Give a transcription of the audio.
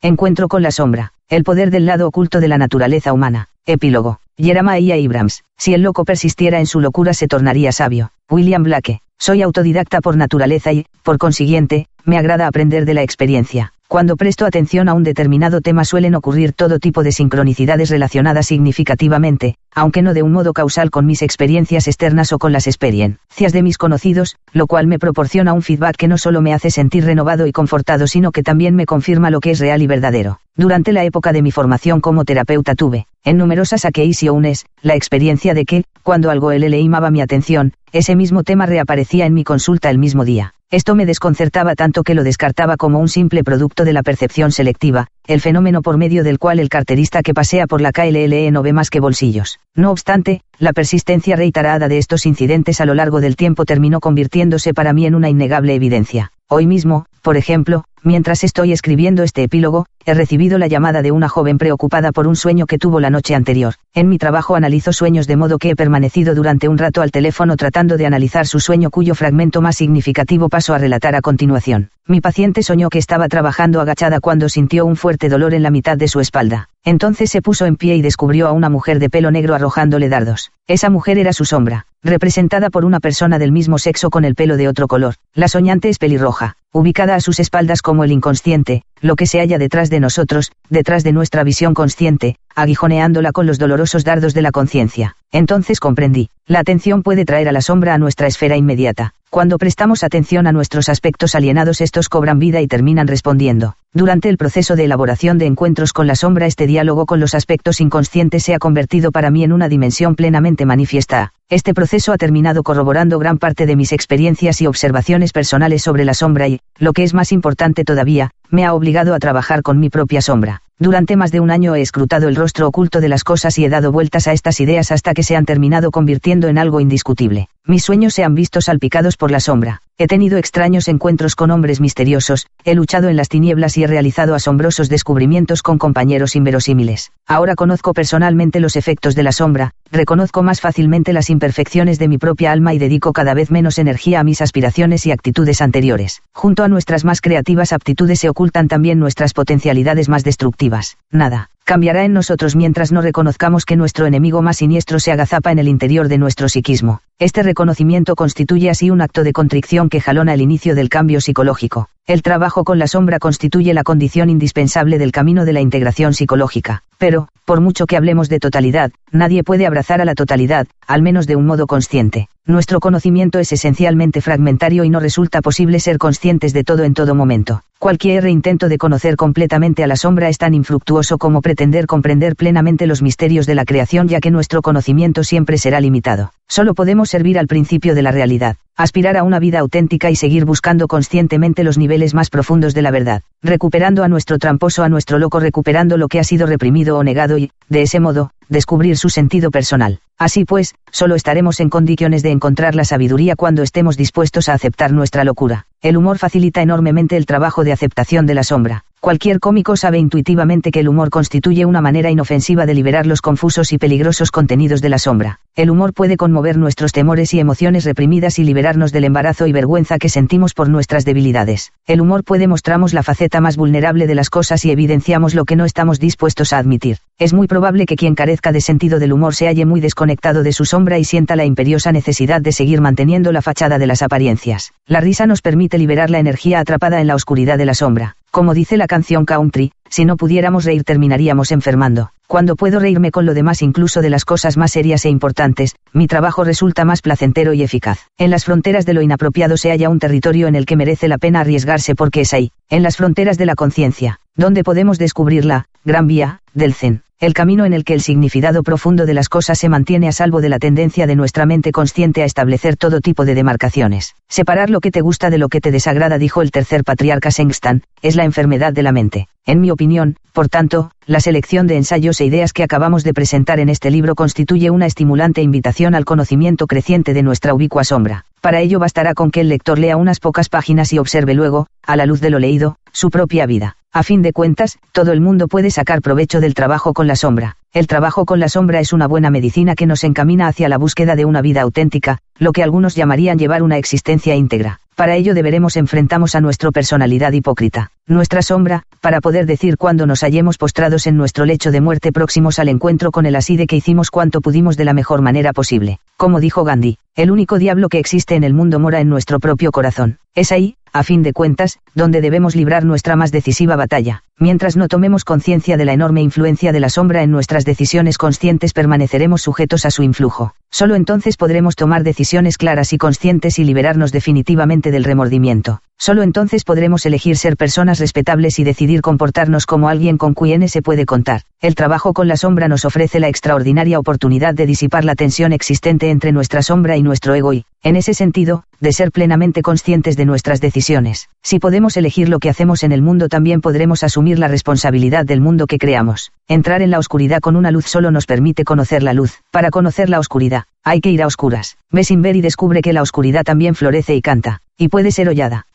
Encuentro con la sombra. El poder del lado oculto de la naturaleza humana. Epílogo. Jeremiah Abrams. Si el loco persistiera en su locura se tornaría sabio. William Blake. Soy autodidacta por naturaleza y, por consiguiente, me agrada aprender de la experiencia. Cuando presto atención a un determinado tema suelen ocurrir todo tipo de sincronicidades relacionadas significativamente, aunque no de un modo causal con mis experiencias externas o con las experiencias de mis conocidos, lo cual me proporciona un feedback que no solo me hace sentir renovado y confortado, sino que también me confirma lo que es real y verdadero. Durante la época de mi formación como terapeuta tuve, en numerosas unes, la experiencia de que, cuando algo le llamaba mi atención, ese mismo tema reaparecía en mi consulta el mismo día. Esto me desconcertaba tanto que lo descartaba como un simple producto de la percepción selectiva, el fenómeno por medio del cual el carterista que pasea por la KLLE no ve más que bolsillos. No obstante, la persistencia reiterada de estos incidentes a lo largo del tiempo terminó convirtiéndose para mí en una innegable evidencia. Hoy mismo, por ejemplo, mientras estoy escribiendo este epílogo, he recibido la llamada de una joven preocupada por un sueño que tuvo la noche anterior. En mi trabajo analizo sueños de modo que he permanecido durante un rato al teléfono tratando de analizar su sueño cuyo fragmento más significativo paso a relatar a continuación. Mi paciente soñó que estaba trabajando agachada cuando sintió un fuerte dolor en la mitad de su espalda. Entonces se puso en pie y descubrió a una mujer de pelo negro arrojándole dardos. Esa mujer era su sombra, representada por una persona del mismo sexo con el pelo de otro color. La soñante es pelirroja, ubicada a sus espaldas como el inconsciente, lo que se halla detrás de nosotros, detrás de nuestra visión consciente, aguijoneándola con los dolorosos dardos de la conciencia. Entonces comprendí, la atención puede traer a la sombra a nuestra esfera inmediata. Cuando prestamos atención a nuestros aspectos alienados estos cobran vida y terminan respondiendo. Durante el proceso de elaboración de encuentros con la sombra este diálogo con los aspectos inconscientes se ha convertido para mí en una dimensión plenamente manifiesta. Este proceso ha terminado corroborando gran parte de mis experiencias y observaciones personales sobre la sombra y, lo que es más importante todavía, me ha obligado a trabajar con mi propia sombra. Durante más de un año he escrutado el rostro oculto de las cosas y he dado vueltas a estas ideas hasta que se han terminado convirtiendo en algo indiscutible. Mis sueños se han visto salpicados por la sombra. He tenido extraños encuentros con hombres misteriosos, he luchado en las tinieblas y he realizado asombrosos descubrimientos con compañeros inverosímiles. Ahora conozco personalmente los efectos de la sombra, reconozco más fácilmente las imperfecciones de mi propia alma y dedico cada vez menos energía a mis aspiraciones y actitudes anteriores. Junto a nuestras más creativas aptitudes se ocultan también nuestras potencialidades más destructivas. Nada, cambiará en nosotros mientras no reconozcamos que nuestro enemigo más siniestro se agazapa en el interior de nuestro psiquismo. Este reconocimiento constituye así un acto de contrición que jalona el inicio del cambio psicológico. El trabajo con la sombra constituye la condición indispensable del camino de la integración psicológica. Pero, por mucho que hablemos de totalidad, nadie puede abrazar a la totalidad, al menos de un modo consciente. Nuestro conocimiento es esencialmente fragmentario y no resulta posible ser conscientes de todo en todo momento. Cualquier intento de conocer completamente a la sombra es tan infructuoso como pretender comprender plenamente los misterios de la creación ya que nuestro conocimiento siempre será limitado. Solo podemos servir al principio de la realidad, aspirar a una vida auténtica y seguir buscando conscientemente los niveles más profundos de la verdad, recuperando a nuestro tramposo, a nuestro loco, recuperando lo que ha sido reprimido o negado y, de ese modo, descubrir su sentido personal. Así pues, solo estaremos en condiciones de encontrar la sabiduría cuando estemos dispuestos a aceptar nuestra locura. El humor facilita enormemente el trabajo de aceptación de la sombra. Cualquier cómico sabe intuitivamente que el humor constituye una manera inofensiva de liberar los confusos y peligrosos contenidos de la sombra. El humor puede conmover nuestros temores y emociones reprimidas y liberarnos del embarazo y vergüenza que sentimos por nuestras debilidades. El humor puede mostrarnos la faceta más vulnerable de las cosas y evidenciamos lo que no estamos dispuestos a admitir. Es muy probable que quien carezca de sentido del humor se halle muy desconectado de su sombra y sienta la imperiosa necesidad de seguir manteniendo la fachada de las apariencias. La risa nos permite liberar la energía atrapada en la oscuridad de la sombra. Como dice la canción Country, si no pudiéramos reír terminaríamos enfermando. Cuando puedo reírme con lo demás incluso de las cosas más serias e importantes, mi trabajo resulta más placentero y eficaz. En las fronteras de lo inapropiado se halla un territorio en el que merece la pena arriesgarse porque es ahí, en las fronteras de la conciencia, donde podemos descubrir la gran vía del Zen. El camino en el que el significado profundo de las cosas se mantiene a salvo de la tendencia de nuestra mente consciente a establecer todo tipo de demarcaciones. Separar lo que te gusta de lo que te desagrada, dijo el tercer patriarca Sengstan, es la enfermedad de la mente. En mi opinión, por tanto, la selección de ensayos e ideas que acabamos de presentar en este libro constituye una estimulante invitación al conocimiento creciente de nuestra ubicua sombra. Para ello bastará con que el lector lea unas pocas páginas y observe luego, a la luz de lo leído, su propia vida. A fin de cuentas, todo el mundo puede sacar provecho del trabajo con la sombra. El trabajo con la sombra es una buena medicina que nos encamina hacia la búsqueda de una vida auténtica, lo que algunos llamarían llevar una existencia íntegra. Para ello deberemos enfrentamos a nuestra personalidad hipócrita, nuestra sombra, para poder decir cuando nos hallemos postrados en nuestro lecho de muerte próximos al encuentro con el así de que hicimos cuanto pudimos de la mejor manera posible. Como dijo Gandhi, el único diablo que existe en el mundo mora en nuestro propio corazón. Es ahí, a fin de cuentas, donde debemos librar nuestra más decisiva batalla. Mientras no tomemos conciencia de la enorme influencia de la sombra en nuestras decisiones conscientes permaneceremos sujetos a su influjo. Solo entonces podremos tomar decisiones claras y conscientes y liberarnos definitivamente del remordimiento. Solo entonces podremos elegir ser personas respetables y decidir comportarnos como alguien con quien se puede contar. El trabajo con la sombra nos ofrece la extraordinaria oportunidad de disipar la tensión existente entre nuestra sombra y nuestro ego y, en ese sentido, de ser plenamente conscientes de nuestras decisiones. Si podemos elegir lo que hacemos en el mundo también podremos asumir la responsabilidad del mundo que creamos. Entrar en la oscuridad con una luz solo nos permite conocer la luz. Para conocer la oscuridad, hay que ir a oscuras. Ve sin ver y descubre que la oscuridad también florece y canta, y puede ser hollada,